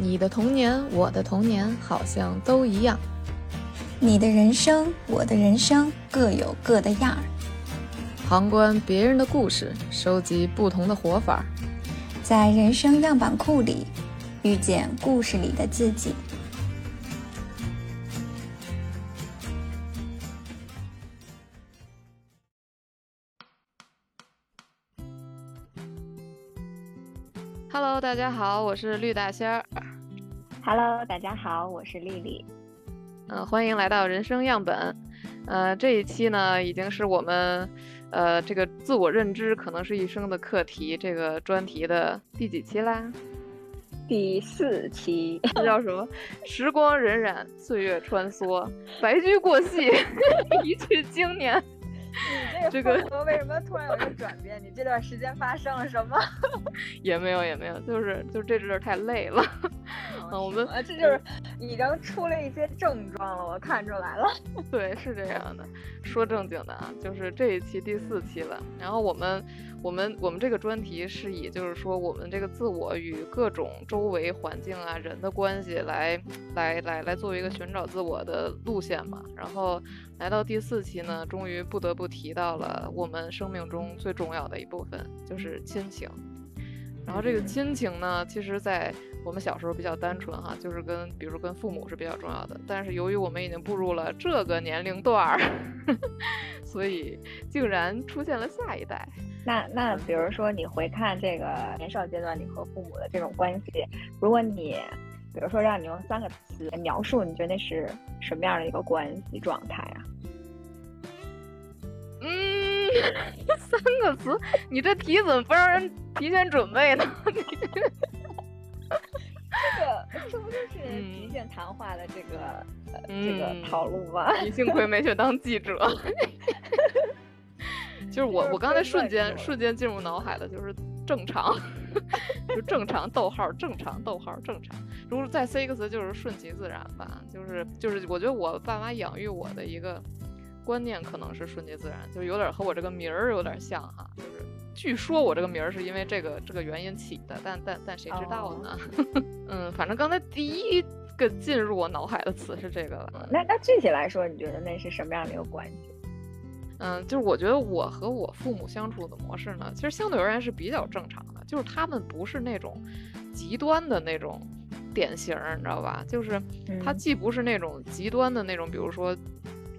你的童年，我的童年，好像都一样。你的人生，我的人生，各有各的样儿。旁观别人的故事，收集不同的活法，在人生样板库里遇见故事里的自己。Hello，大家好，我是绿大仙儿。Hello，大家好，我是丽丽。嗯、欢迎来到人生样本。呃，这一期呢，已经是我们呃这个自我认知可能是一生的课题这个专题的第几期啦？第四期，这叫什么？时光荏苒，岁月穿梭，白驹过隙，一去经年。你这个为什么突然有一个转变？你这段时间发生了什么？也没有，也没有，就是就这阵儿太累了。嗯，我们啊，这就是已经出了一些症状了，我看出来了。对，是这样的。说正经的啊，就是这一期第四期了。然后我们，我们，我们这个专题是以就是说我们这个自我与各种周围环境啊人的关系来，来，来，来作为一个寻找自我的路线嘛。然后来到第四期呢，终于不得不提到了我们生命中最重要的一部分，就是亲情。然后这个亲情呢，其实，在我们小时候比较单纯哈，就是跟比如说跟父母是比较重要的。但是由于我们已经步入了这个年龄段儿，所以竟然出现了下一代。那那比如说你回看这个年少阶段你和父母的这种关系，如果你比如说让你用三个词来描述，你觉得那是什么样的一个关系状态啊？嗯，三个词，你这题怎么不让人提前准备呢？这个这不就是嗯极限谈话的这个、这个套路吗？你幸亏没去当记者。就是我，我刚才瞬间瞬间进入脑海的就是正常，就正常逗号正常逗号正常。如果再塞一个词，就是顺其自然吧。就是就是，我觉得我爸妈养育我的一个观念可能是顺其自然，就是有点和我这个名儿有点像哈。就是据说我这个名儿是因为这个这个原因起的，但但但谁知道呢？嗯，反正刚才第一个进入我脑海的词是这个了。那那具体来说，你觉得那是什么样的一个关系？嗯，就是我觉得我和我父母相处的模式呢，其实相对而言是比较正常的，就是他们不是那种极端的那种典型儿，你知道吧？就是他嗯既不是那种极端的那种，比如说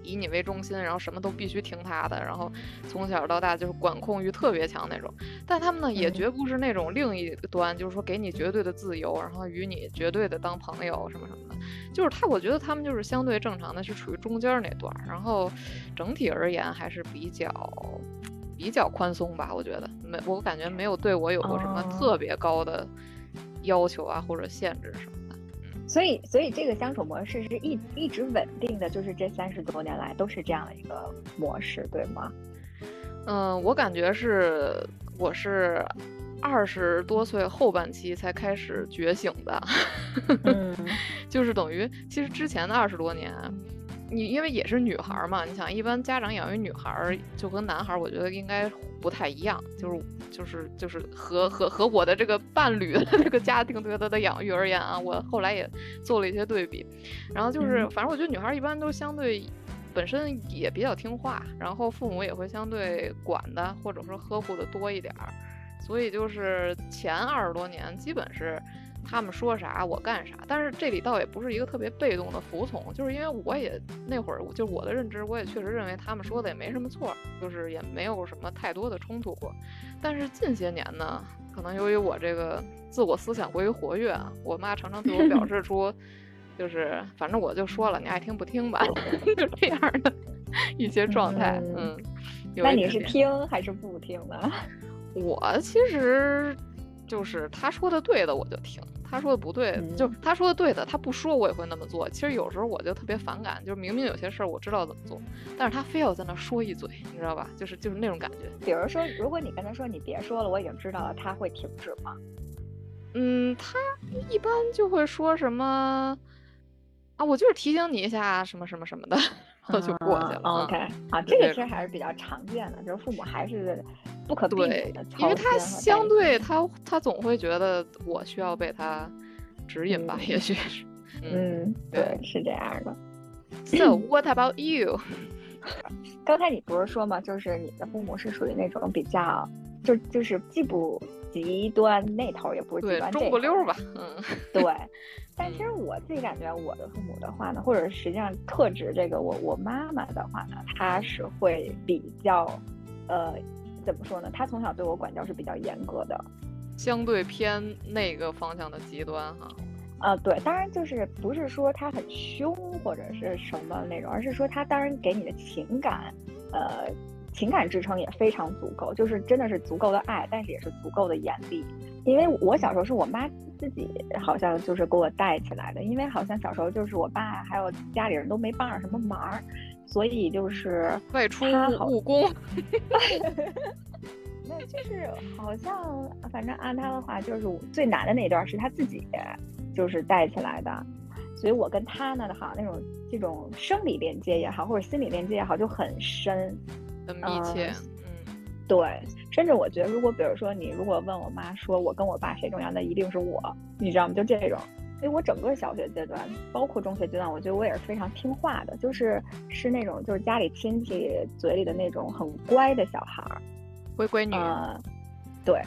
以你为中心，然后什么都必须听他的，然后从小到大就是管控欲特别强那种。但他们呢，也嗯绝不是那种另一端，就是说给你绝对的自由，然后与你绝对的当朋友什么什么的。就是他，我觉得他们就是相对正常的，是处于中间儿那段儿，然后整体而言还是比较比较宽松吧。我觉得没，我感觉没有对我有过什么哦特别高的要求啊或者限制什么的。所以，所以这个相处模式是一一直稳定的，就是这三十多年来都是这样的一个模式，对吗？嗯，我感觉是我是二十多岁后半期才开始觉醒的。嗯 就是等于其实之前的二十多年，你因为也是女孩儿嘛，你想一般家长养育女孩儿就跟男孩儿，我觉得应该不太一样，就是就是就是和和和我的这个伴侣的这个家庭对他的养育而言啊，我后来也做了一些对比，然后就是嗯反正我觉得女孩儿一般都相对。本身也比较听话，然后父母也会相对管的或者说呵护的多一点儿，所以就是前二十多年基本是他们说啥我干啥，但是这里倒也不是一个特别被动的服从，就是因为我也那会儿就我的认知，我也确实认为他们说的也没什么错，就是也没有什么太多的冲突过。但是近些年呢，可能由于我这个自我思想过于活跃啊，我妈常常对我表示 出，就是反正我就说了，你爱听不听吧，就这样的一些状态，嗯那你是听还是不听呢？我其实就是他说的对的我就听，他说的不对，嗯就他说的对的，他不说我也会那么做。其实有时候我就特别反感，就是明明有些事儿我知道怎么做，但是他非要在那说一嘴，你知道吧？就是就是那种感觉。比如说，如果你跟他说你别说了，我已经知道了，他会停止吗？嗯，他一般就会说什么啊，我就是提醒你一下什么什么什么的，然后就过去了。OK，啊，这个其实还是比较常见的，就是父母还是不可避对免的，因为他相对他他总会觉得我需要被他指引吧，也许是。嗯，对，是这样的。So what about you？刚才你不是说吗？就是你的父母是属于那种比较，就就是既不极端那头，也不是极端中不溜吧？嗯，对。但其实我自己感觉，我的父母的话呢，或者实际上特指这个我我妈妈的话呢，她是会比较，呃，怎么说呢？他从小对我管教是比较严格的，相对偏那个方向的极端哈。呃，对，当然就是不是说他很凶或者是什么那种，而是说他当然给你的情感，呃，情感支撑也非常足够，就是真的是足够的爱，但是也是足够的严厉。因为我小时候是我妈自己好像就是给我带起来的，因为好像小时候就是我爸还有家里人都没帮上什么忙，所以就是外出务工。那就是好像反正按他的话，就是最难的那段是他自己。就是带起来的，所以我跟他呢，好像那种这种生理链接也好，或者心理链接也好，就很深，很密切。嗯，对，甚至我觉得，如果比如说你如果问我妈说我跟我爸谁重要，那一定是我，你知道吗？就这种。所以我整个小学阶段，包括中学阶段，我觉得我也是非常听话的，就是是那种就是家里亲戚嘴里的那种很乖的小孩儿，乖乖女。对。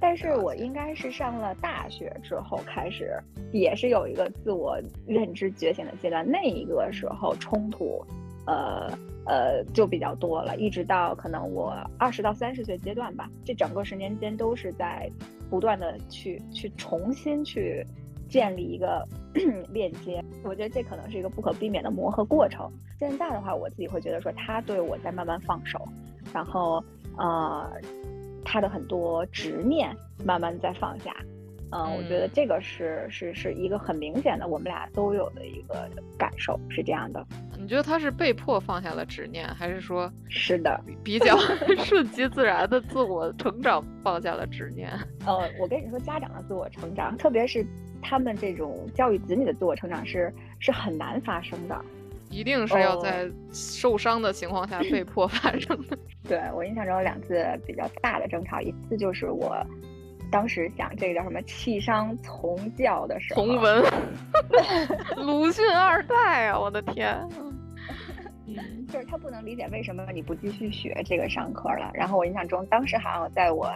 但是我应该是上了大学之后开始，也是有一个自我认知觉醒的阶段。那一个时候冲突，呃呃就比较多了，一直到可能我二十到三十岁阶段吧。这整个十年间都是在不断的去去重新去建立一个 链接。我觉得这可能是一个不可避免的磨合过程。现在的话，我自己会觉得说他对我在慢慢放手，然后呃。他的很多执念慢慢在放下，嗯，我觉得这个是是是一个很明显的，我们俩都有的一个感受是这样的。你觉得他是被迫放下了执念，还是说是的比较 顺其自然的自我成长放下了执念？呃，我跟你说，家长的自我成长，特别是他们这种教育子女的自我成长是是很难发生的。一定是要在受伤的情况下被 迫发生的。对我印象中有两次比较大的争吵，一次就是我当时想这个叫什么弃商从教的时候，从文，鲁迅二代啊，我的天！就是他不能理解为什么你不继续学这个上课了。然后我印象中当时好像在我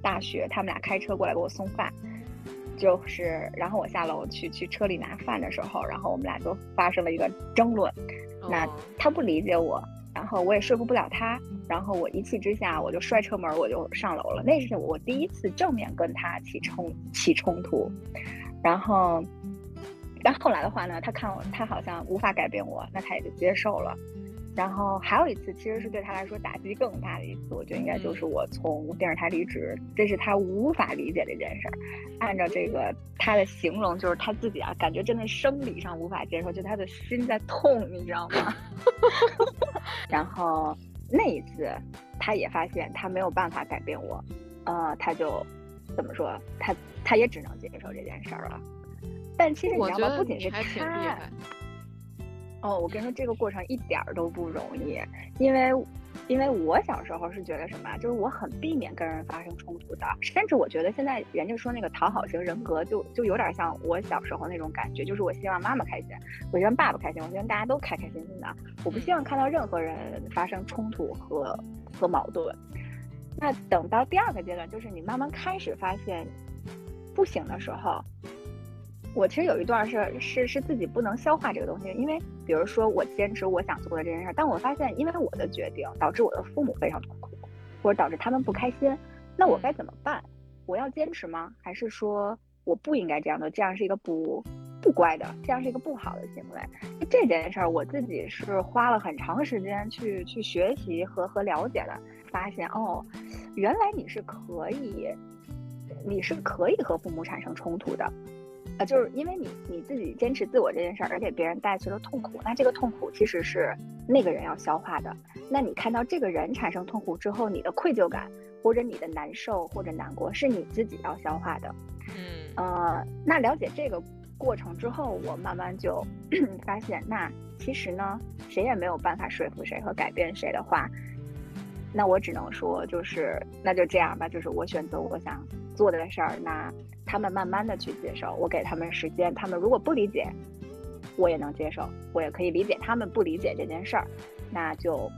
大学，他们俩开车过来给我送饭。就是，然后我下楼去去车里拿饭的时候，然后我们俩就发生了一个争论。那他不理解我，然后我也说服不了他，然后我一气之下我就摔车门，我就上楼了。那是我第一次正面跟他起冲起冲突。然后，但后来的话呢，他看我，他好像无法改变我，那他也就接受了。然后还有一次，其实是对他来说打击更大的一次，我觉得应该就是我从电视台离职，这是他无法理解的一件事儿。按照这个他的形容，就是他自己啊，感觉真的生理上无法接受，就他的心在痛，你知道吗？然后那一次，他也发现他没有办法改变我，呃，他就怎么说，他他也只能接受这件事儿了。但其实你知道吗？不仅是他。哦，我跟你说，这个过程一点儿都不容易，因为，因为我小时候是觉得什么，就是我很避免跟人发生冲突的，甚至我觉得现在人家说那个讨好型人格，就就有点像我小时候那种感觉，就是我希望妈妈开心，我希望爸爸开心，我希望大家都开开心心的，我不希望看到任何人发生冲突和和矛盾。那等到第二个阶段，就是你慢慢开始发现不行的时候。我其实有一段是是是自己不能消化这个东西，因为比如说我坚持我想做的这件事，但我发现因为我的决定导致我的父母非常痛苦，或者导致他们不开心，那我该怎么办？我要坚持吗？还是说我不应该这样的？这样是一个不不乖的，这样是一个不好的行为。这件事儿我自己是花了很长时间去去学习和和了解的，发现哦，原来你是可以，你是可以和父母产生冲突的。啊，就是因为你你自己坚持自我这件事儿，而给别人带去了痛苦，那这个痛苦其实是那个人要消化的。那你看到这个人产生痛苦之后，你的愧疚感或者你的难受或者难过，是你自己要消化的。嗯，呃，那了解这个过程之后，我慢慢就 发现，那其实呢，谁也没有办法说服谁和改变谁的话，那我只能说，就是那就这样吧，就是我选择我想做的事儿，那他们慢慢的去接受，我给他们时间，他们如果不理解，我也能接受，我也可以理解他们不理解这件事儿，那就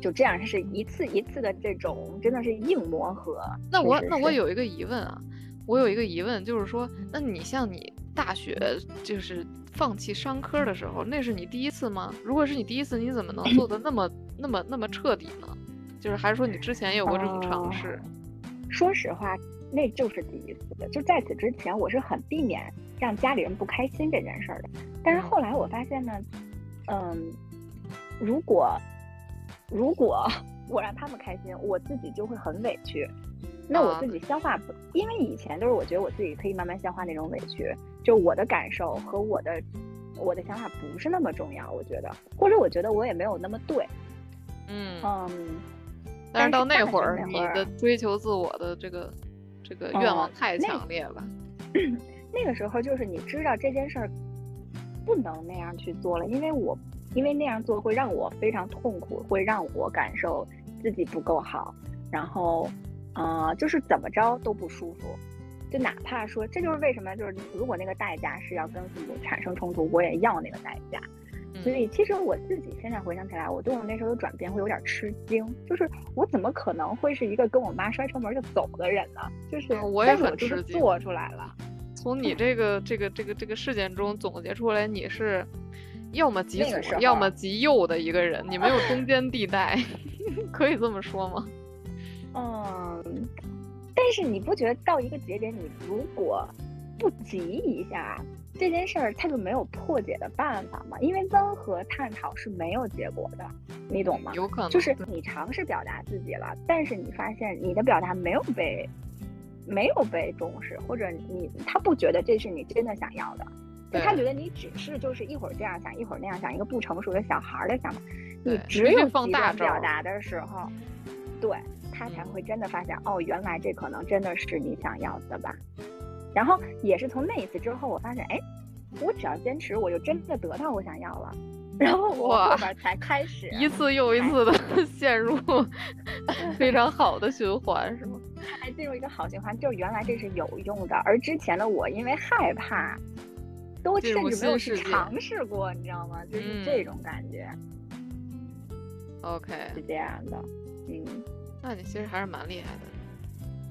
就这样，是一次一次的这种真的是硬磨合。那我那我有。有一个疑问啊，我有一个疑问，就是说，那你像你大学就是放弃商科的时候，那是你第一次吗？如果是你第一次，你怎么能做的那么那么那么彻底呢？就是还是说你之前也有过这种尝试？说实话，那就是第一次。就在此之前，我是很避免让家里人不开心这件事儿的。但是后来我发现呢，嗯，如果如果 我让他们开心，我自己就会很委屈。那我自己消化不，因为以前都是我觉得我自己可以慢慢消化那种委屈，就我的感受和我的我的想法不是那么重要，我觉得，或者我觉得我也没有那么对，嗯嗯。但是到那会儿，你的追求自我的这个这个愿望太强烈了。那个时候就是你知道这件事儿不能那样去做了，因为我因为那样做会让我非常痛苦，会让我感受自己不够好，然后。啊，就是怎么着都不舒服，就哪怕说，这就是为什么，就是如果那个代价是要跟父母产生冲突，我也要那个代价。所以其实我自己现在回想起来，我对我那时候的转变会有点吃惊，就是我怎么可能会是一个跟我妈摔车门就走的人呢？就是我也很吃惊，做出来了。从你这个这个这个这个事件中总结出来，你是要么极左，要么极右的一个人，你没有中间地带，可以这么说吗？嗯，但是你不觉得到一个节点，你如果不急一下这件事儿，它就没有破解的办法嘛？因为温和探讨是没有结果的，你懂吗？有可能就是你尝试表达自己了，但是你发现你的表达没有被没有被重视，或者你他不觉得这是你真的想要的，就他觉得你只是就是一会儿这样想，一会儿那样想，一个不成熟的小孩的想法。你只有放大表达的时候，对。他才会真的发现，哦，原来这可能真的是你想要的吧。然后也是从那一次之后，我发现，哎，我只要坚持，我就真的得到我想要了。然后我后边才开始一次又一次的 陷入 非常好的循环，是吗？还进入一个好循环，就原来这是有用的。而之前的我因为害怕，都甚至没有去尝试过，你知道吗？就是这种感觉。OK，是这样的，嗯。那你其实还是蛮厉害的。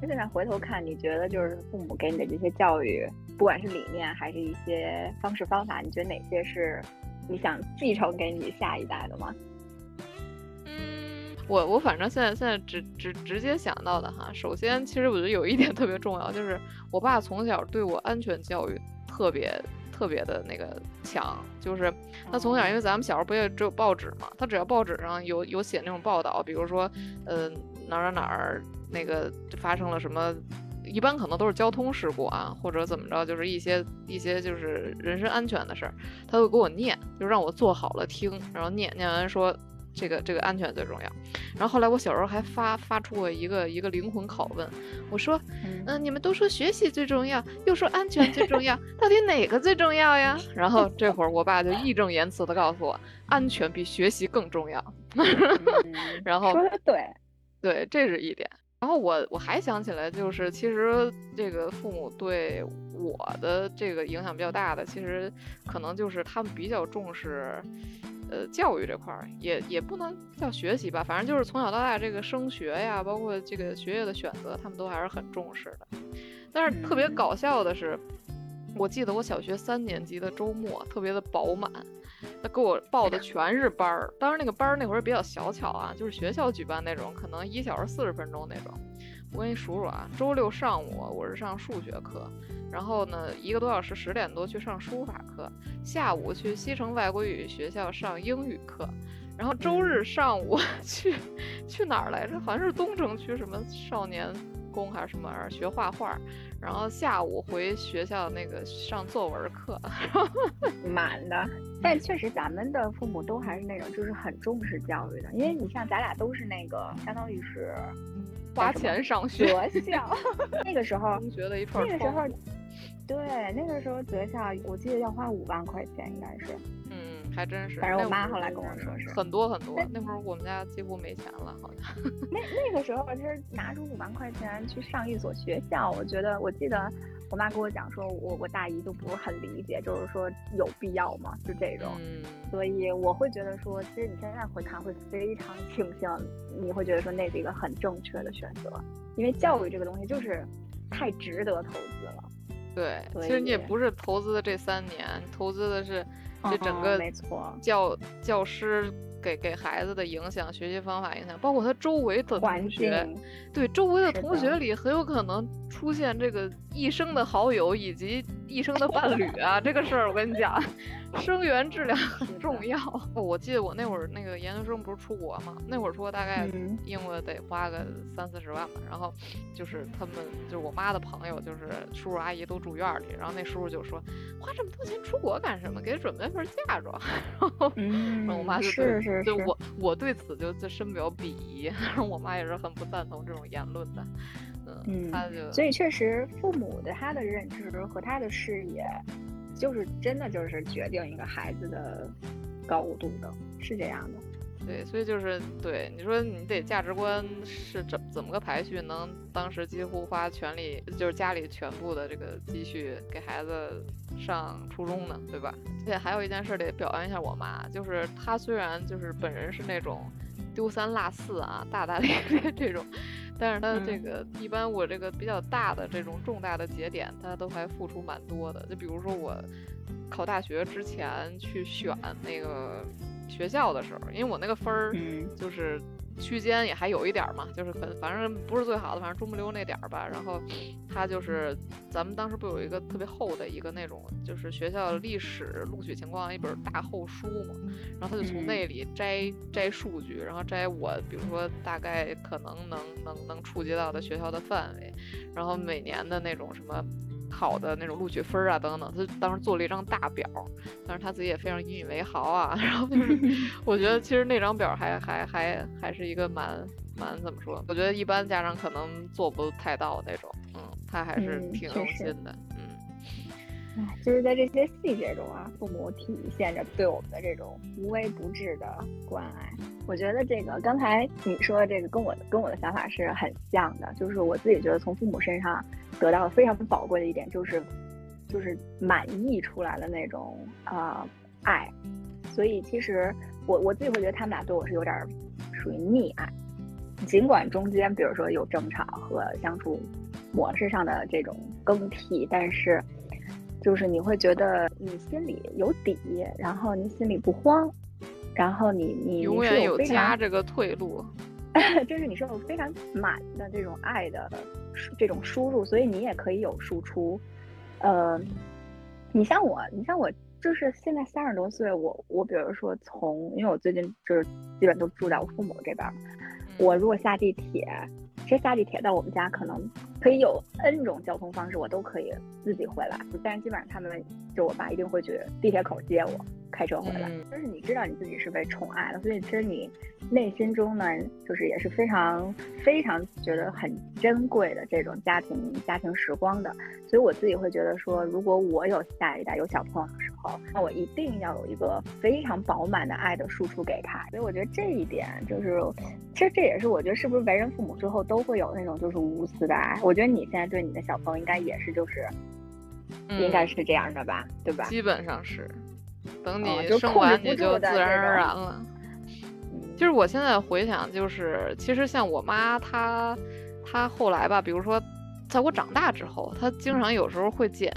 那现在回头看，你觉得就是父母给你的这些教育，不管是理念还是一些方式方法，你觉得哪些是你想继承给你下一代的吗？嗯，我我反正现在现在直直直接想到的哈，首先其实我觉得有一点特别重要，就是我爸从小对我安全教育特别。特别的那个强，就是他从小，因为咱们小时候不也只有报纸嘛，他只要报纸上有有写那种报道，比如说，呃，哪儿哪儿那个发生了什么，一般可能都是交通事故啊，或者怎么着，就是一些一些就是人身安全的事儿，他会给我念，就让我做好了听，然后念念完说。这个这个安全最重要，然后后来我小时候还发发出过一个一个灵魂拷问，我说，嗯，你们都说学习最重要，又说安全最重要，到底哪个最重要呀？然后这会儿我爸就义正言辞的告诉我，安全比学习更重要。然后说的对，对，这是一点。然后我我还想起来，就是其实这个父母对我的这个影响比较大的，其实可能就是他们比较重视。呃，教育这块儿也也不能叫学习吧，反正就是从小到大这个升学呀，包括这个学业的选择，他们都还是很重视的。但是特别搞笑的是，我记得我小学三年级的周末特别的饱满，他给我报的全是班儿。当时那个班儿那会儿比较小巧啊，就是学校举办那种，可能一小时四十分钟那种。我给你数数啊，周六上午我是上数学课。然后呢，一个多小时，十点多去上书法课，下午去西城外国语学校上英语课，然后周日上午 去去哪儿来着？好像是东城区什么少年宫还是什么玩意儿学画画，然后下午回学校那个上作文课，满的。但确实，咱们的父母都还是那种就是很重视教育的，因为你像咱俩都是那个相当于是花钱上学校，那个时候学的一串那个时候。对，那个时候学校我记得要花五万块钱，应该是。嗯，还真是。反正我妈后来跟我说是很多很多。那会儿我们家几乎没钱了，好像。那那个时候就是拿出五万块钱去上一所学校，我觉得我记得我妈跟我讲说，我我大姨都不是很理解，就是说有必要吗？就这种。嗯。所以我会觉得说，其实你现在回看会非常庆幸，你会觉得说那是一个很正确的选择，因为教育这个东西就是太值得投资了。对，其实你也不是投资的这三年，投资的是这整个教教师给给孩子的影响、学习方法影响，包括他周围的同学，对周围的同学里很有可能出现这个一生的好友以及一生的伴侣啊，这个事儿我跟你讲。生源质量很重要。我记得我那会儿那个研究生不是出国嘛，那会儿出国大概英国得花个三四十万吧。然后就是他们就是我妈的朋友，就是叔叔阿姨都住院里，然后那叔叔就说花这么多钱出国干什么？给他准备份嫁妆。然后我妈就是是就我我对此就就深表鄙夷。我妈也是很不赞同这种言论的。嗯，所以确实父母的他的认知和他的视野。就是真的就是决定一个孩子的高度的，是这样的。对，所以就是对你说，你得价值观是怎怎么个排序，能当时几乎花全力，就是家里全部的这个积蓄给孩子上初中呢，对吧？而且还有一件事得表扬一下我妈，就是她虽然就是本人是那种丢三落四啊，大大咧咧这种。但是他这个一般，我这个比较大的这种重大的节点，他都还付出蛮多的。就比如说我考大学之前去选那个学校的时候，因为我那个分儿就是。区间也还有一点嘛，就是反反正不是最好的，反正中不溜那点儿吧。然后他就是咱们当时不有一个特别厚的一个那种，就是学校历史录取情况一本大厚书嘛。然后他就从那里摘摘数据，然后摘我比如说大概可能能能能触及到的学校的范围，然后每年的那种什么。考的那种录取分啊，等等，他当时做了一张大表，但是他自己也非常引以为豪啊。然后就是，我觉得其实那张表还还还还是一个蛮蛮怎么说？我觉得一般家长可能做不太到那种，嗯，他还是挺用心的，嗯。唉，就是在这些细节中啊，父母体现着对我们的这种无微不至的关爱。我觉得这个刚才你说的这个跟我跟我的想法是很像的，就是我自己觉得从父母身上。得到了非常宝贵的一点就是，就是满意出来的那种啊爱，所以其实我我自己会觉得他们俩对我是有点属于溺爱，尽管中间比如说有争吵和相处模式上的这种更替，但是就是你会觉得你心里有底，然后你心里不慌，然后你你永远有家这个退路。就是你是有非常满的这种爱的这种输入，所以你也可以有输出。呃，你像我，你像我，就是现在三十多岁，我我比如说从，因为我最近就是基本都住在我父母这边，我如果下地铁，其实下地铁到我们家可能可以有 N 种交通方式，我都可以自己回来，但是基本上他们就我爸一定会去地铁口接我。开车回来，就是你知道你自己是被宠爱的，所以其实你内心中呢，就是也是非常非常觉得很珍贵的这种家庭家庭时光的。所以我自己会觉得说，如果我有下一代有小朋友的时候，那我一定要有一个非常饱满的爱的输出给他。所以我觉得这一点就是，其实这也是我觉得是不是为人父母之后都会有那种就是无私的爱。我觉得你现在对你的小朋友应该也是就是，应该是这样的吧，对吧？基本上是。等你生完你就自然而然了。就是我现在回想，就是其实像我妈她，她后来吧，比如说在我长大之后，她经常有时候会捡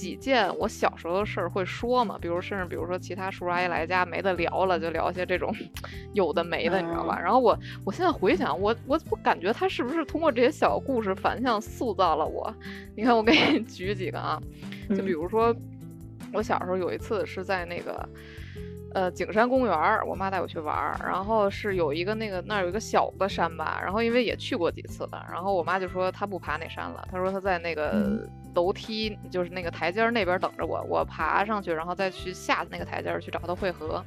几件我小时候的事儿会说嘛，比如甚至比如说其他叔叔阿姨来家没得聊了，就聊一些这种 有的没的，你知道吧？然后我我现在回想，我我我感觉他是不是通过这些小故事反向塑造了我？你看，我给你举几个啊，就比如说。我小时候有一次是在那个，呃，景山公园，我妈带我去玩儿，然后是有一个那个那儿有一个小的山吧，然后因为也去过几次了，然后我妈就说她不爬那山了，她说她在那个楼梯，就是那个台阶那边等着我，我爬上去，然后再去下那个台阶去找她会合。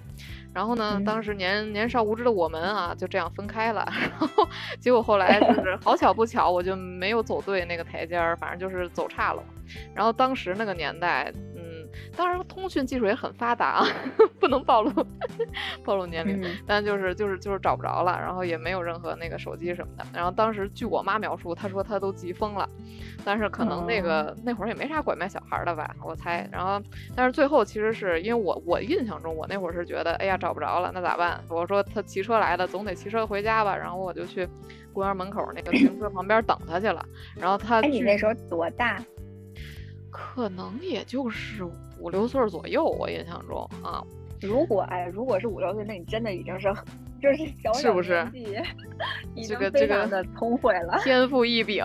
然后呢，当时年年少无知的我们啊，就这样分开了，然后结果后来就是 好巧不巧，我就没有走对那个台阶儿，反正就是走岔了。然后当时那个年代，嗯。当然通讯技术也很发达啊，不能暴露 暴露年龄，嗯但就是就是就是找不着了，然后也没有任何那个手机什么的。然后当时据我妈描述，她说她都急疯了，但是可能那个、那会儿也没啥拐卖小孩儿的吧，我猜。然后但是最后其实是因为我我印象中我那会儿是觉得，哎呀找不着了，那咋办？我说他骑车来的，总得骑车回家吧。然后我就去公园门口那个自行车旁边等他去了。然后他哎，你那时候多大？可能也就是五六岁左右，我印象中啊。如果哎，如果是五六岁，那你真的已经是就是小小是不是年纪 这个这个的聪慧了。天赋异禀。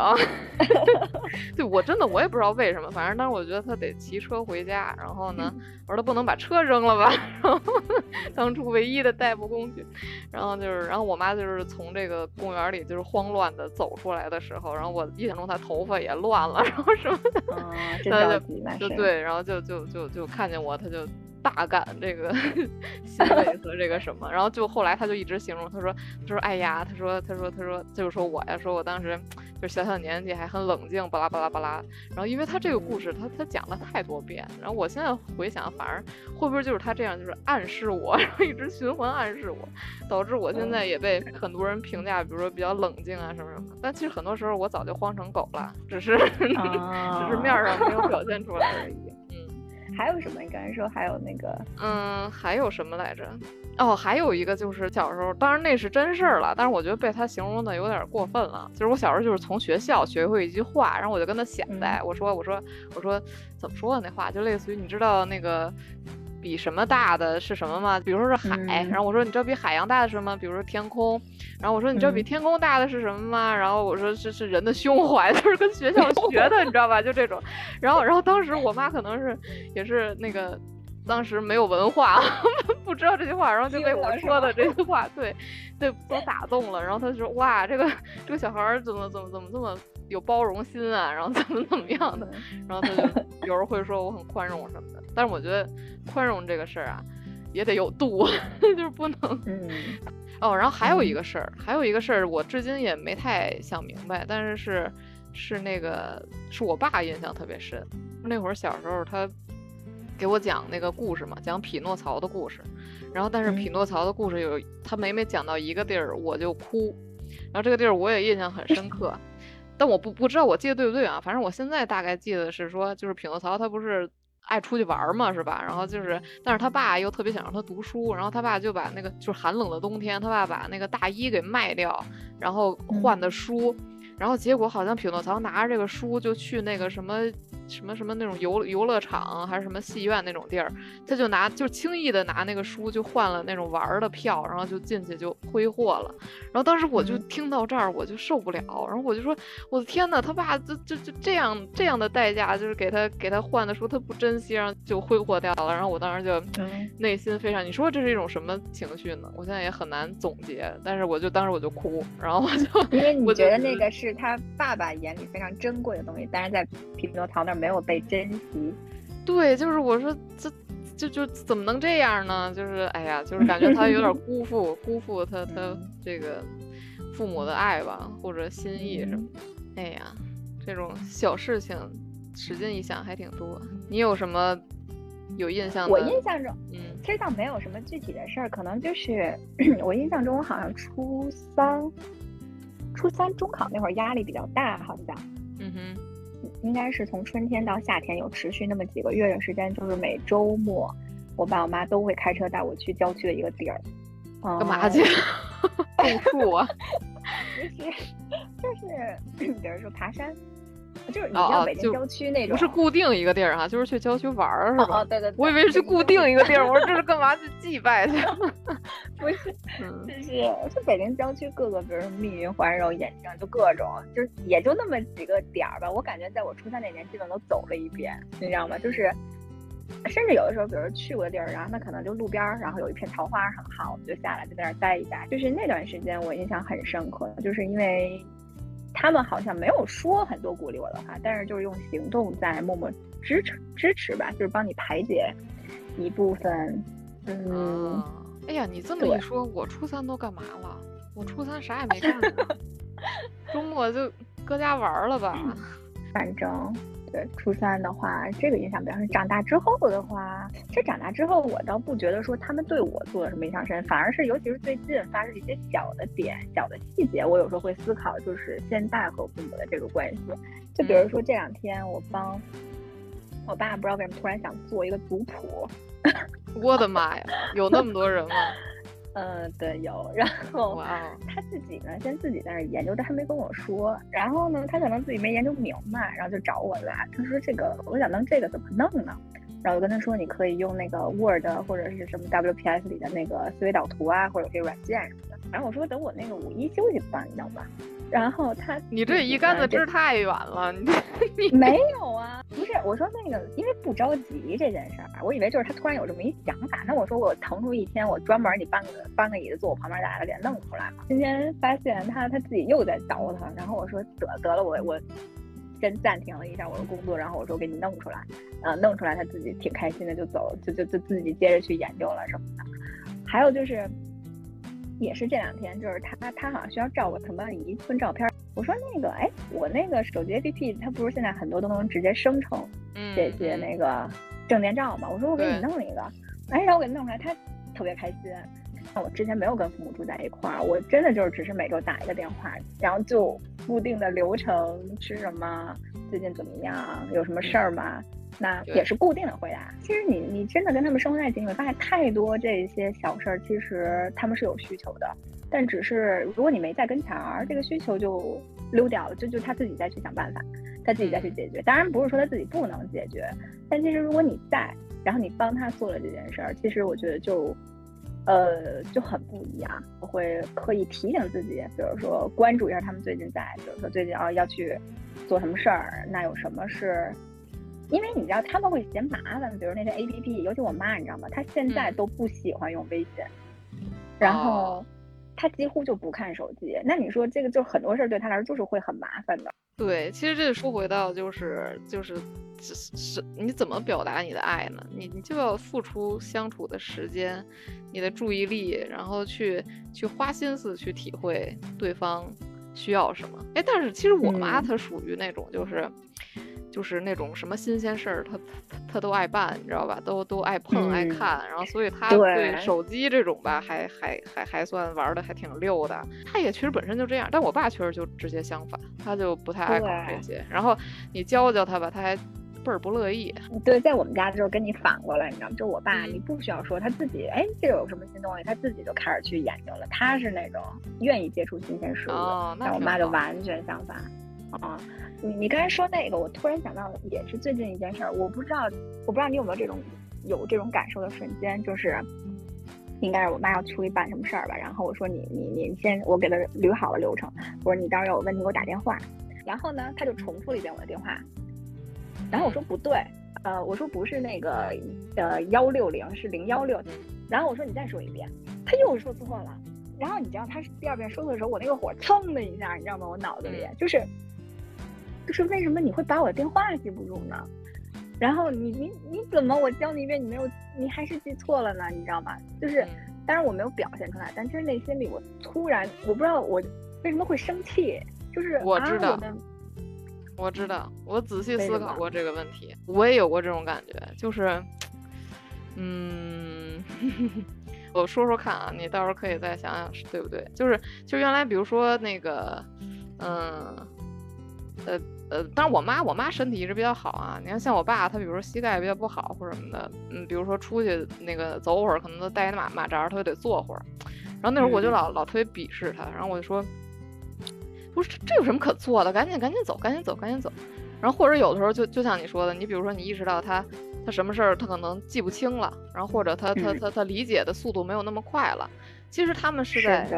对我真的我也不知道为什么，反正当时我觉得他得骑车回家，然后呢，我说他不能把车扔了吧，然后 当初唯一的代步工具，然后就是，然后我妈就是从这个公园里就是慌乱的走出来的时候，然后我印象中她头发也乱了，然后什么的，嗯，真那着急那就是对，然后就就就就看见我，他就大感这个 欣慰和这个什么，然后就后来他就一直形容，他说他说哎呀，他说他说他说就是说我呀，说我当时就小小年纪还很冷静，巴拉巴拉巴拉，然后因为他这个故事他他讲了太多遍，然后我现在回想，反而会不会就是他这样就是暗示我，然后一直循环暗示我，导致我现在也被很多人评价，比如说比较冷静啊什么什么，但其实很多时候我早就慌成狗了，只是啊 只是面儿上没有表现出来而已。嗯还有什么？你刚才说还有那个嗯，还有什么来着？哦，还有一个就是小时候，当然那是真事儿了，但是我觉得被他形容的有点过分了。就是我小时候就是从学校学会一句话，然后我就跟他显摆，我说我说我说怎么说的那话，就类似于你知道那个。比什么大的是什么吗？比如说是海，嗯然后我说你知道比海洋大的是什么？比如说天空，然后我说你知道比嗯天空大的是什么吗？然后我说这是人的胸怀，就是跟学校学的，你知道吧？就这种。然后然后当时我妈可能是也是那个当时没有文化，不知道这句话，然后就被我说的这句话，对对所打动了。然后他就说哇，这个这个小孩儿怎么怎么怎么这么有包容心啊？然后怎么怎么样的？然后他就有时候会说我很宽容什么的。但是我觉得宽容这个事儿啊，也得有度，就是不能嗯哦。然后还有一个事儿，还有一个事儿，我至今也没太想明白，但是是是那个是我爸印象特别深。那会儿小时候他给我讲那个故事嘛，讲匹诺曹的故事。然后但是匹嗯诺曹的故事有他每每讲到一个地儿我就哭，然后这个地儿我也印象很深刻。但我不不知道我记得对不对啊，反正我现在大概记得是说，就是匹诺曹他不是爱出去玩儿嘛，是吧？然后就是，但是他爸又特别想让他读书，然后他爸就把那个就是寒冷的冬天，他爸把那个大衣给卖掉，然后换的书，然后结果好像匹诺曹拿着这个书就去那个什么什么什么那种游游乐场还是什么戏院那种地儿，他就拿就轻易的拿那个书就换了那种玩的票，然后就进去就挥霍了。然后当时我就嗯听到这儿我就受不了，然后我就说我的天呐，他爸就就就这样这样的代价，就是给他给他换的书，他不珍惜，然后就挥霍掉了。然后我当时就嗯内心非常，你说这是一种什么情绪呢？我现在也很难总结，但是我就当时我就哭，然后我就因为你我觉得那个是他爸爸眼里非常珍贵的东西，但是在匹诺曹那儿没有被珍惜。对，就是我说这就就怎么能这样呢？就是哎呀，就是感觉他有点辜负辜负他 他嗯这个父母的爱吧，或者心意什么的。哎呀，这种小事情使劲一想还挺多。你有什么有印象的？我印象中，嗯其实倒没有什么具体的事儿，可能就是 我印象中，我好像初三，初三中考那会儿压力比较大，好像嗯哼应该是从春天到夏天有持续那么几个月的时间，就是每周末，我爸我妈都会开车带我去郊区的一个地儿，干嘛去？住宿啊？就是就是，比如说爬山，就是你知哦哦就道北京郊区那种，不是固定一个地儿哈，就是去郊区玩儿是吧？对对对，我以为是去固定一个地儿，我说这是干嘛去祭拜去？不是，嗯就是就北京郊区各个，比如说密云环绕、眼镜，就各种，就是也就那么几个点儿吧。我感觉在我初三那年，基本都走了一遍，你知道吗？就是，甚至有的时候，比如说去过的地儿，然后那可能就路边儿，然后有一片桃花很好，我们就下来就在那儿待一待。就是那段时间我印象很深刻，就是因为他们好像没有说很多鼓励我的话，但是就是用行动在默默支持支持吧，就是帮你排解一部分，嗯。啊哎呀，你这么一说，我初三都干嘛了？我初三啥也没干呢，周末就搁家玩儿了吧。反正对，初三的话，这个印象比较深。长大之后的话，其实长大之后，我倒不觉得说他们对我做了什么印象深，反而是尤其是最近发生一些小的点、小的细节，我有时候会思考，就是现在和父母的这个关系。就比如说这两天，我帮我爸不知道为什么突然想做一个族谱，我的妈呀，有那么多人吗？嗯，对，有。然后他自己呢，先自己在那研究，但还没跟我说。然后呢，他可能自己没研究明白，然后就找我来。他说：“这个我想弄这个怎么弄呢？”然后我跟他说：“你可以用那个 Word 或者是什么 WPS 里的那个思维导图啊，或者这个软件什么的。”然后我说：“等我那个五一休息吧你弄吧。”然后他，你这一竿子支太远了，你 你没有啊？不是，我说那个，因为不着急这件事儿，我以为就是他突然有这么一想法。那我说我腾出一天，我专门你搬个搬个椅子坐我旁边，大家给弄出来嘛。今天发现他他自己又在倒腾，然后我说得得了，我我先暂停了一下我的工作，然后我说给你弄出来，呃，弄出来他自己挺开心的就走，就就就自己接着去研究了什么的。还有就是。也是这两天，就是他他好像需要照个什么一寸照片。我说那个，哎，我那个手机 APP 它不是现在很多都能直接生成这些那个证件照吗？我说我给你弄一个，哎，然后我给弄出来，他特别开心。那我之前没有跟父母住在一块儿，我真的就是只是每周打一个电话，然后就固定的流程，吃什么，最近怎么样，有什么事儿吗？那也是固定的回答。其实你你真的跟他们生活在一起，你会发现太多这些小事儿，其实他们是有需求的，但只是如果你没在跟前儿，这个需求就溜掉了，就就他自己再去想办法，他自己再去解决。当然不是说他自己不能解决，但其实如果你在，然后你帮他做了这件事儿，其实我觉得就，呃，就很不一样。我会刻意提醒自己，比如说关注一下他们最近在，比如说最近啊要去做什么事儿，那有什么是。因为你知道他们会嫌麻烦，比如那些 A P P，尤其我妈，你知道吗？她现在都不喜欢用微信，然后她几乎就不看手机。那你说这个就很多事儿对她来说就是会很麻烦的。对，其实这说回到就是就是是是，你怎么表达你的爱呢？你你就要付出相处的时间，你的注意力，然后去去花心思去体会对方需要什么。哎，但是其实我妈她属于那种就是。就是那种什么新鲜事儿，他他他都爱办，你知道吧？都都爱碰爱看，然后所以他对手机这种吧，还还还还算玩的还挺溜的。他也其实本身就这样，但我爸确实就直接相反，他就不太爱搞这些。然后你教教他吧，他还倍儿不乐意。对，在我们家就是跟你反过来，你知道吗？就我爸，你不需要说，他自己哎，这有什么新东西，他自己就开始去研究了。他是那种愿意接触新鲜事物，但我妈就完全相反。啊，你你刚才说那个，我突然想到，也是最近一件事儿。我不知道，我不知道你有没有这种有这种感受的瞬间，就是应该是我妈要出去办什么事儿吧，然后我说你你你先，我给她捋好了流程，我说你到时候有问题给我打电话，然后呢，他就重复了一遍我的电话，然后我说不对，呃，我说不是那个呃幺六零，是零幺六，然后我说你再说一遍，他又说错了，然后你知道他第二遍说错的时候，我那个火蹭的一下，你知道吗？我脑子里就是。就是为什么你会把我的电话记不住呢？然后你你你怎么我教你一遍你没有你还是记错了呢？你知道吗？就是，当然我没有表现出来，但其实内心里我突然我不知道我为什么会生气，就是我知道，我知道，我仔细思考过这个问题，我也有过这种感觉，就是，嗯，我说说看啊，你到时候可以再想想是对不对？就是就原来比如说那个，嗯，呃。呃，但是我妈，我妈身体一直比较好啊。你看，像我爸，他比如说膝盖比较不好或者什么的，嗯，比如说出去那个走会儿，可能都带马马扎，他就得坐会儿。然后那时候我就老老特别鄙视他，然后我就说，不是这有什么可坐的，赶紧赶紧走，赶紧走，赶紧走。然后或者有的时候就就像你说的，你比如说你意识到他他什么事儿他可能记不清了，然后或者他他他他理解的速度没有那么快了，其实他们是在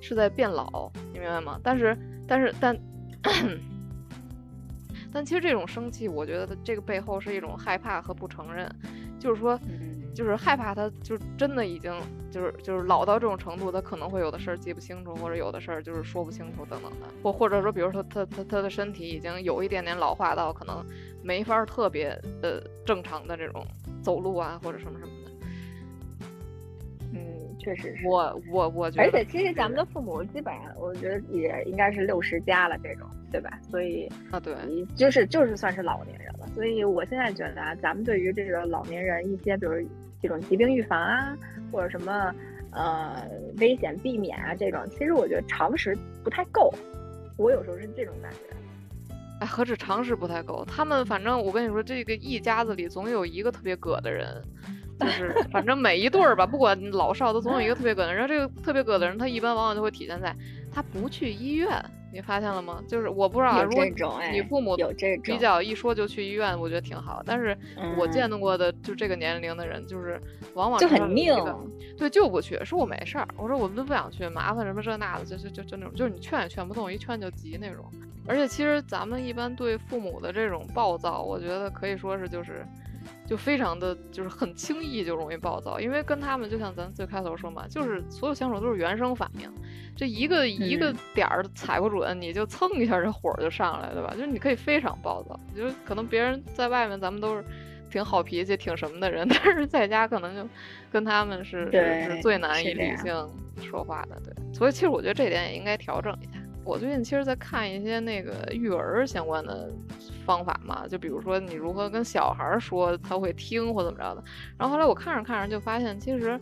是在变老，你明白吗？但是但是但。但其实这种生气，我觉得这个背后是一种害怕和不承认，就是说，就是害怕他，就真的已经就是就是老到这种程度，他可能会有的事儿记不清楚，或者有的事儿就是说不清楚等等的，或或者说，比如说他他他的身体已经有一点点老化到可能没法特别呃正常的这种走路啊或者什么什么确实是。我我我觉得，而且其实咱们的父母基本上，我觉得也应该是六十加了这种，对吧？所以啊，对，就是就是算是老年人了。所以我现在觉得啊，咱们对于这个老年人一些，比如这种疾病预防啊，或者什么呃危险避免啊这种，其实我觉得常识不太够。我有时候是这种感觉。哎，何止常识不太够，他们反正我跟你说，这个一家子里总有一个特别葛的人，就 是反正每一对儿吧，不管老少，都总有一个特别葛的人。然后这个特别葛的人，他一般往往就会体现在他不去医院，你发现了吗？就是我不知道，如果你父母有这种比较一说就去医院，我觉得挺好。但是我见到过的就这个年龄的人，就是往往就很拧，对，就不去，说我没事儿，我说我们都不想去，麻烦什么这那的，就就就就那种，就是你劝也劝不动，一劝就急那种。而且其实咱们一般对父母的这种暴躁，我觉得可以说是就是，就非常的就是很轻易就容易暴躁，因为跟他们就像咱最开头说嘛，就是所有相处都是原生反应，这一个一个点儿踩不准，你就蹭一下这火就上来，对吧？就是你可以非常暴躁，就是可能别人在外面咱们都是挺好脾气、挺什么的人，但是在家可能就跟他们是是是最难以理性说话的，对。所以其实我觉得这点也应该调整一下。我最近其实，在看一些那个育儿相关的方法嘛，就比如说你如何跟小孩说他会听或怎么着的。然后后来我看着看着就发现，其实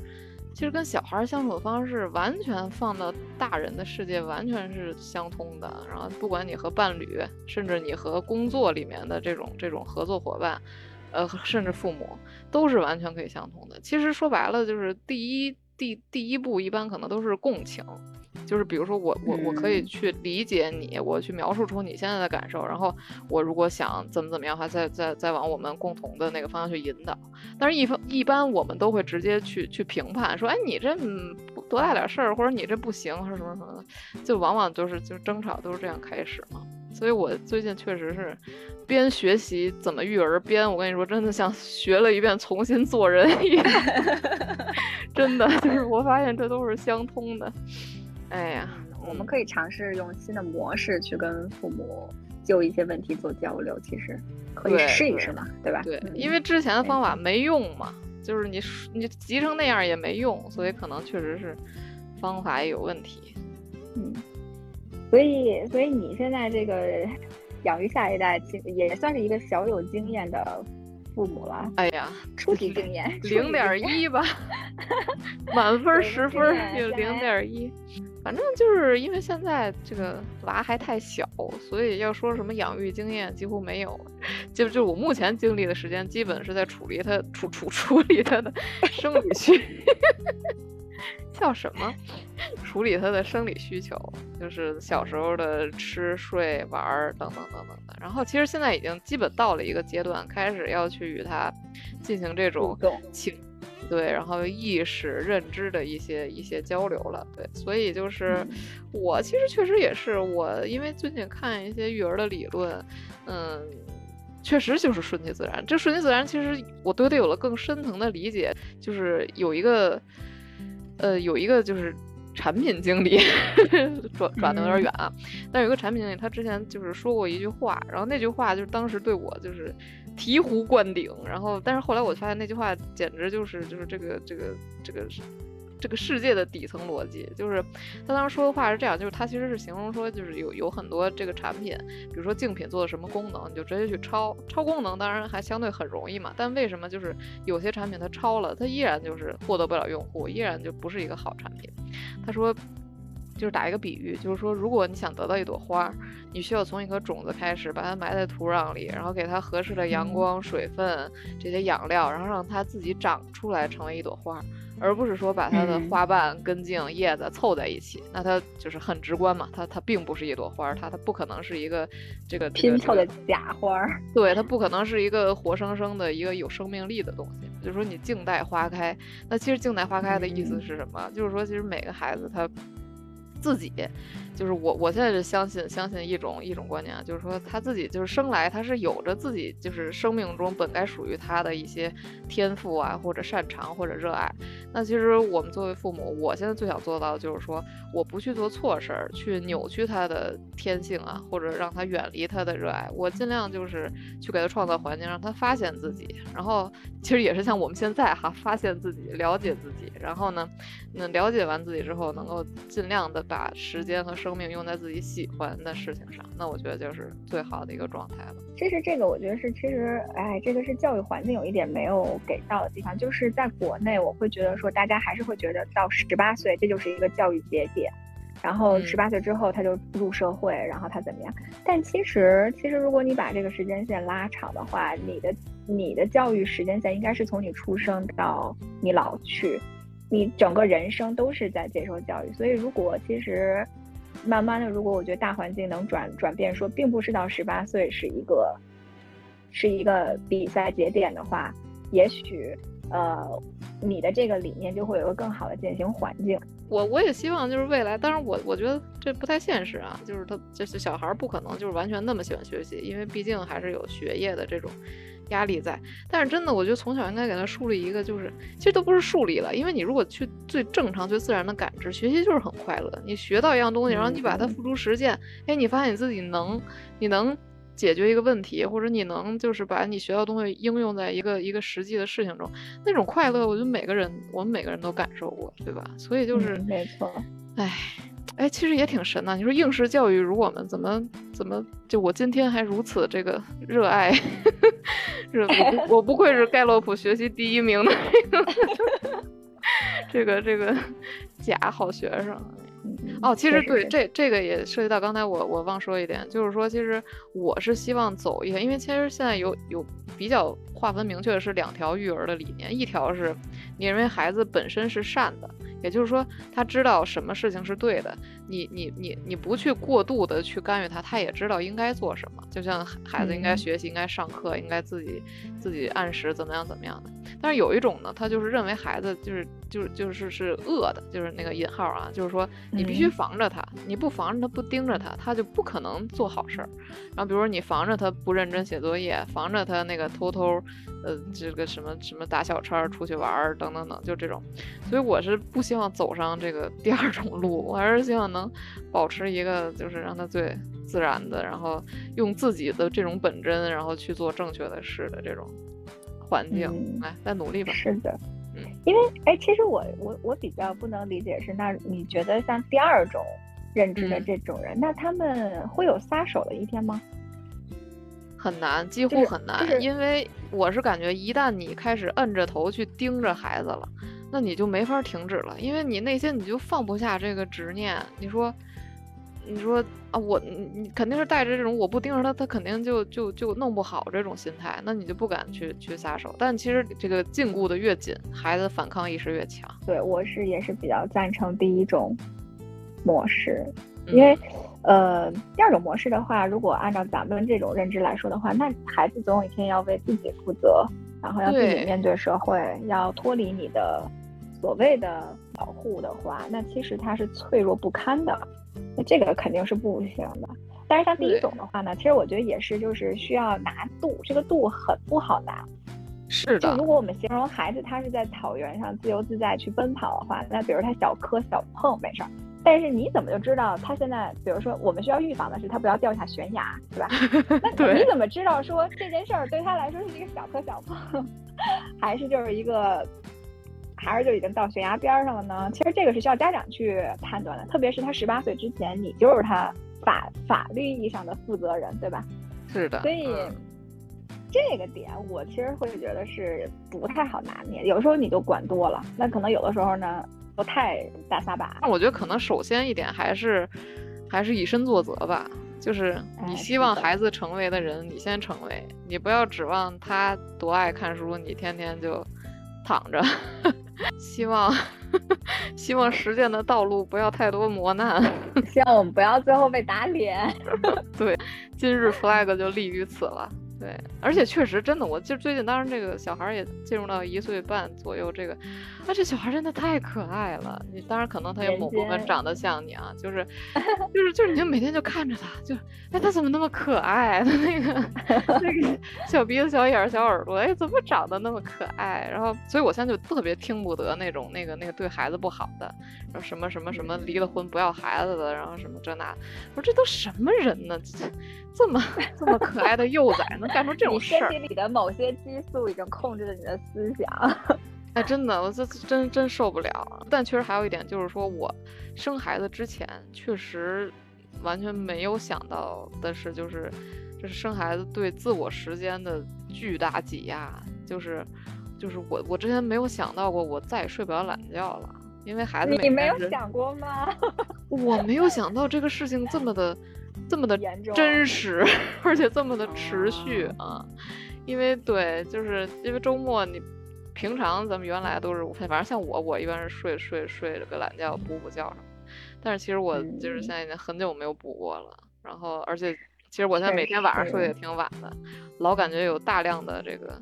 其实跟小孩相处的方式完全放到大人的世界完全是相通的。然后不管你和伴侣，甚至你和工作里面的这种这种合作伙伴，呃，甚至父母，都是完全可以相通的。其实说白了，就是第一第第一步一般可能都是共情。就是比如说我我我可以去理解你，我去描述出你现在的感受，然后我如果想怎么怎么样的话，再再再往我们共同的那个方向去引导。但是，一方一般我们都会直接去去评判，说，哎，你这多大点事儿，或者你这不行，或者什么什么的，就往往就是就争吵都是这样开始嘛。所以我最近确实是边学习怎么育儿，边我跟你说，真的像学了一遍重新做人一样，真的就是我发现这都是相通的。哎呀，我们可以尝试用新的模式去跟父母就一些问题做交流，其实可以试一试嘛，对吧？对，因为之前的方法没用嘛，就是你你急成那样也没用，所以可能确实是方法也有问题。嗯，所以所以你现在这个养育下一代，其实也算是一个小有经验的。父母了，哎呀，初级经验零点一吧，满分十分就零点一，反正就是因为现在这个娃还太小，所以要说什么养育经验几乎没有，就就我目前经历的时间，基本是在处理他处处处理他的生理需。叫什么？处理他的生理需求，就是小时候的吃睡玩儿等等等等的。然后其实现在已经基本到了一个阶段，开始要去与他进行这种情对，然后意识认知的一些一些交流了。对，所以就是我其实确实也是我，因为最近看一些育儿的理论，嗯，确实就是顺其自然。这顺其自然，其实我对它有了更深层的理解，就是有一个。呃，有一个就是产品经理转转的有点远啊，但有一个产品经理，他之前就是说过一句话，然后那句话就是当时对我就是醍醐灌顶，然后但是后来我发现那句话简直就是就是这个这个这个。这个世界的底层逻辑就是，他当时说的话是这样，就是他其实是形容说，就是有有很多这个产品，比如说竞品做的什么功能，你就直接去抄，抄功能当然还相对很容易嘛。但为什么就是有些产品它抄了，它依然就是获得不了用户，依然就不是一个好产品。他说，就是打一个比喻，就是说如果你想得到一朵花，你需要从一颗种子开始，把它埋在土壤里，然后给它合适的阳光、水分这些养料，然后让它自己长出来成为一朵花。而不是说把它的花瓣、根茎、叶子凑在一起，那它就是很直观嘛。它它并不是一朵花，它它不可能是一个这个拼凑的假花。对，它不可能是一个活生生的一个有生命力的东西。就是说你静待花开，那其实静待花开的意思是什么？就是说其实每个孩子他自己。就是我，我现在是相信相信一种一种观念，就是说他自己就是生来他是有着自己就是生命中本该属于他的一些天赋啊，或者擅长或者热爱。那其实我们作为父母，我现在最想做到的就是说，我不去做错事儿，去扭曲他的天性啊，或者让他远离他的热爱。我尽量就是去给他创造环境，让他发现自己。然后其实也是像我们现在哈，发现自己，了解自己。然后呢，那了解完自己之后，能够尽量的把时间和生命用在自己喜欢的事情上，那我觉得就是最好的一个状态了。其实这个我觉得是，其实哎，这个是教育环境有一点没有给到的地方，就是在国内，我会觉得说大家还是会觉得到十八岁这就是一个教育节点，然后十八岁之后他就入社会，然后他怎么样？但其实其实如果你把这个时间线拉长的话，你的你的教育时间线应该是从你出生到你老去，你整个人生都是在接受教育。所以如果其实。慢慢的，如果我觉得大环境能转转变，说并不是到十八岁是一个，是一个比赛节点的话，也许，呃，你的这个理念就会有个更好的践行环境。我我也希望就是未来，当然我我觉得这不太现实啊，就是他就是小孩不可能就是完全那么喜欢学习，因为毕竟还是有学业的这种。压力在，但是真的，我觉得从小应该给他树立一个，就是其实都不是树立了，因为你如果去最正常、最自然的感知，学习就是很快乐。你学到一样东西，然后你把它付诸实践，哎，你发现你自己能，你能解决一个问题，或者你能就是把你学到东西应用在一个一个实际的事情中，那种快乐，我觉得每个人，我们每个人都感受过，对吧？所以就是没错，哎。哎，其实也挺神的。你说应试教育，如果我们怎么怎么就我今天还如此这个热爱，热我不我不愧是盖洛普学习第一名的 这个这个假好学生。哦，其实对这这个也涉及到刚才我我忘说一点，就是说其实我是希望走一下，因为其实现在有有比较划分明确的是两条育儿的理念，一条是你认为孩子本身是善的。也就是说，他知道什么事情是对的，你你你你不去过度的去干预他，他也知道应该做什么。就像孩子应该学习，应该上课，应该自己自己按时怎么样怎么样的。但是有一种呢，他就是认为孩子就是就是就是是恶的，就是那个引号啊，就是说你必须防着他，你不防着他，不盯着他，他就不可能做好事儿。然后比如说你防着他不认真写作业，防着他那个偷偷。呃，这个什么什么打小差出去玩儿等等等，就这种，所以我是不希望走上这个第二种路，我还是希望能保持一个，就是让他最自然的，然后用自己的这种本真，然后去做正确的事的这种环境，来，再努力吧。是的，嗯，因为哎，其实我我我比较不能理解是，那你觉得像第二种认知的这种人，那他们会有撒手的一天吗？很难，几乎很难，因为我是感觉，一旦你开始摁着头去盯着孩子了，那你就没法停止了，因为你内心你就放不下这个执念。你说，你说啊，我你你肯定是带着这种我不盯着他，他肯定就就就弄不好这种心态，那你就不敢去去撒手。但其实这个禁锢的越紧，孩子反抗意识越强。对我是也是比较赞成第一种模式，因为。呃，第二种模式的话，如果按照咱们这种认知来说的话，那孩子总有一天要为自己负责，然后要自己面对社会，要脱离你的所谓的保护的话，那其实他是脆弱不堪的，那这个肯定是不行的。但是像第一种的话呢，其实我觉得也是，就是需要拿度，这个度很不好拿。是的。就如果我们形容孩子他是在草原上自由自在去奔跑的话，那比如他小磕小碰没事儿。但是你怎么就知道他现在？比如说，我们需要预防的是他不要掉下悬崖，对吧？那 你怎么知道说这件事儿对他来说是一个小磕小碰，还是就是一个，还是就已经到悬崖边上了呢？其实这个是需要家长去判断的，特别是他十八岁之前，你就是他法法律意义上的负责人，对吧？是的。所以这个点我其实会觉得是不太好拿捏，有时候你就管多了，那可能有的时候呢。不太大撒把，那我觉得可能首先一点还是，还是以身作则吧。就是你希望孩子成为的人，你先成为，你不要指望他多爱看书，你天天就躺着。希望，希望实践的道路不要太多磨难。希望我们不要最后被打脸。对，今日 flag 就立于此了。对，而且确实真的，我就最近，当然这个小孩也进入到一岁半左右，这个，啊，这小孩真的太可爱了。你当然可能他有某部分长得像你啊，就是，就是就是，你就每天就看着他，就，哎，他怎么那么可爱？他那个 那个小鼻子、小眼、小耳朵，哎，怎么长得那么可爱？然后，所以我现在就特别听不得那种那个那个对孩子不好的，然后什么什么什么离了婚不要孩子的，然后什么这那，我说这都什么人呢？这这么这么可爱的幼崽呢？干出这种事儿，身体里的某些激素已经控制了你的思想。哎，真的，我这真真受不了。但确实还有一点，就是说我生孩子之前，确实完全没有想到的是，就是这是生孩子对自我时间的巨大挤压。就是就是我我之前没有想到过，我再也睡不了懒觉了，因为孩子。你没有想过吗？我没有想到这个事情这么的。这么的真实，而且这么的持续啊！因为对，就是因为周末你平常咱们原来都是，反正像我，我一般是睡睡睡着个懒觉，补补觉什么。但是其实我就是现在已经很久没有补过了。然后，而且其实我现在每天晚上睡得也挺晚的，老感觉有大量的这个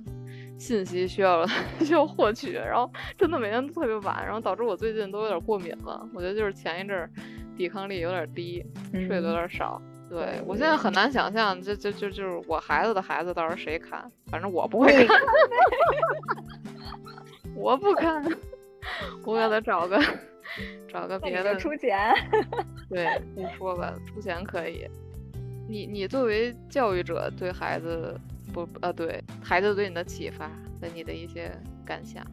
信息需要 需要获取，然后真的每天特别晚，然后导致我最近都有点过敏了。我觉得就是前一阵儿。抵抗力有点低，睡得有点少。对我现在很难想象，这这就就是我孩子的孩子到时候谁看？反正我不会看，我不看，我给他找个找个别的出钱。对，你说吧，出钱可以。你你作为教育者，对孩子不呃，对孩子对你的启发和你的一些感想。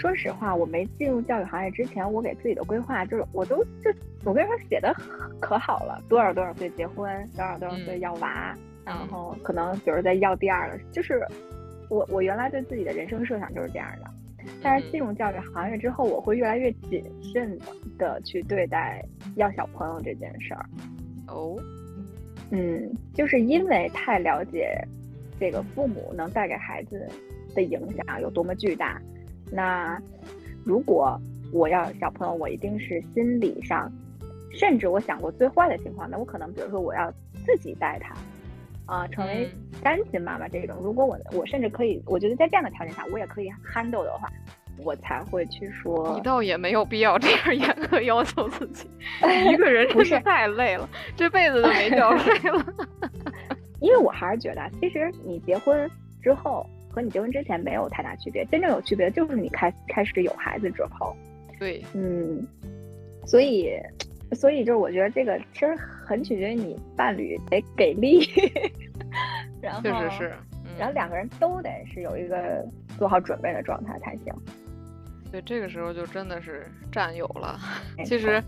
说实话，我没进入教育行业之前，我给自己的规划就是，我都就我跟你说写的可好了，多少多少岁结婚，多少多少岁要娃，然后可能比如再要第二个，就是我我原来对自己的人生设想就是这样的。但是进入教育行业之后，我会越来越谨慎的去对待要小朋友这件事儿。哦，嗯，就是因为太了解这个父母能带给孩子的影响有多么巨大。那如果我要小朋友，我一定是心理上，甚至我想过最坏的情况，那我可能比如说我要自己带他，啊，成为单亲妈妈这种。如果我我甚至可以，我觉得在这样的条件下，我也可以 handle 的话，我才会去说。你倒也没有必要这样严格要求自己，一个人真是太累了，这辈子都没觉睡了。因为我还是觉得，其实你结婚之后。和你结婚之前没有太大区别，真正有区别的就是你开开始有孩子之后。对，嗯，所以，所以就是我觉得这个其实很取决于你伴侣得给力，然后确实是，然后两个人都得是有一个做好准备的状态才行。对，这个时候就真的是战友了。其实。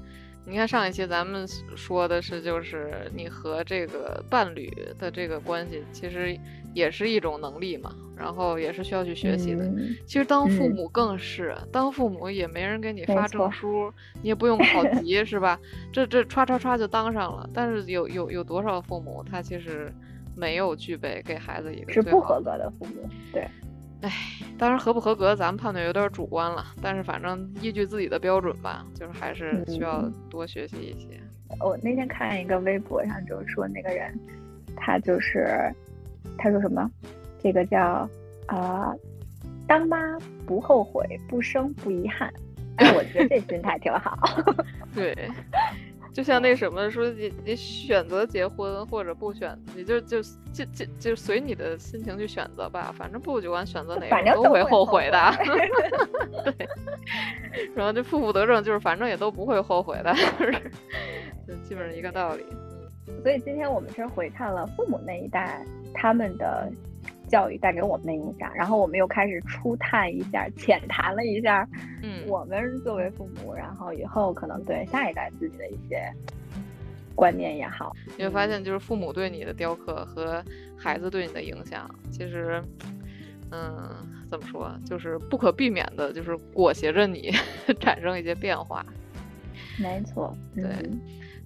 你看上一期咱们说的是，就是你和这个伴侣的这个关系，其实也是一种能力嘛，然后也是需要去学习的。其实当父母更是，当父母也没人给你发证书，你也不用考 级，是吧？这这歘歘歘就当上了。但是有有有多少父母，他其实没有具备给孩子一个是不合格的父母，对。哎，当然合不合格，咱们判断有点主观了。但是反正依据自己的标准吧，就是还是需要多学习一些。我那天看一个微博上，就是说那个人，他就是他说什么，这个叫啊，当妈不后悔，不生不遗憾。哎，我觉得这心态挺好。对。就像那什么说，你你选择结婚或者不选，你就就就就就随你的心情去选择吧，反正不管选择哪个都会后悔的。对，然后这负负得正就是反正也都不会后悔的，就基本上一个道理。所以今天我们是回看了父母那一代他们的。教育带给我们的影响，然后我们又开始初探一下、浅谈了一下，嗯，我们作为父母，然后以后可能对下一代自己的一些观念也好，你会发现，就是父母对你的雕刻和孩子对你的影响，其实，嗯，怎么说，就是不可避免的，就是裹挟着你 产生一些变化。没错，对。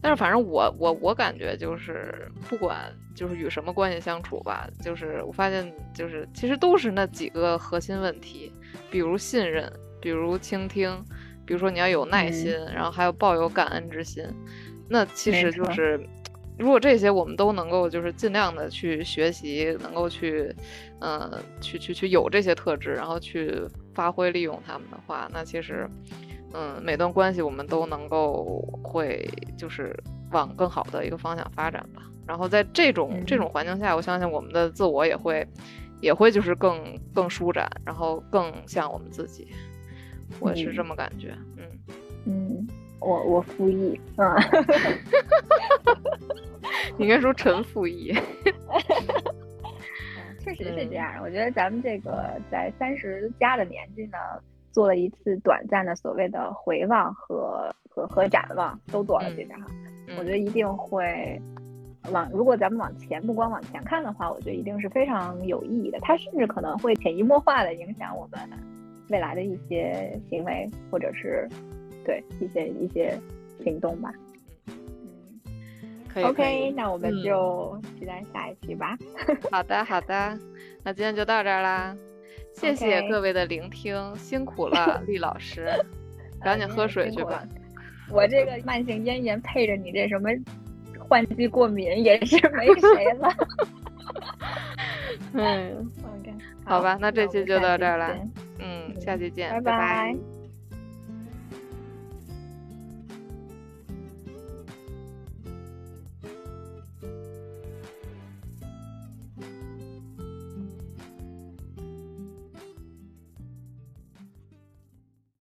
但是反正我我我感觉就是不管就是与什么关系相处吧，就是我发现就是其实都是那几个核心问题，比如信任，比如倾听，比如说你要有耐心，然后还有抱有感恩之心，那其实就是如果这些我们都能够就是尽量的去学习，能够去，嗯，去去去有这些特质，然后去发挥利用他们的话，那其实，嗯，每段关系我们都能够会就是往更好的一个方向发展吧。然后在这种这种环境下，我相信我们的自我也会也会就是更更舒展，然后更像我们自己。我是这么感觉，嗯嗯。我我复议，嗯，你应该说陈复议。确实是这样。我觉得咱们这个在三十加的年纪呢，做了一次短暂的所谓的回望和和和展望，都做了这个哈。我觉得一定会往，如果咱们往前，不光往前看的话，我觉得一定是非常有意义的。它甚至可能会潜移默化的影响我们未来的一些行为，或者是。对一些一些行动吧，嗯，OK，那我们就期待下一期吧。好的，好的，那今天就到这儿啦，谢谢各位的聆听，辛苦了，厉老师，赶紧喝水去吧。我这个慢性咽炎配着你这什么换季过敏也是 没谁了。嗯，OK，好吧，那这期就到这儿了，嗯，下期见，拜拜。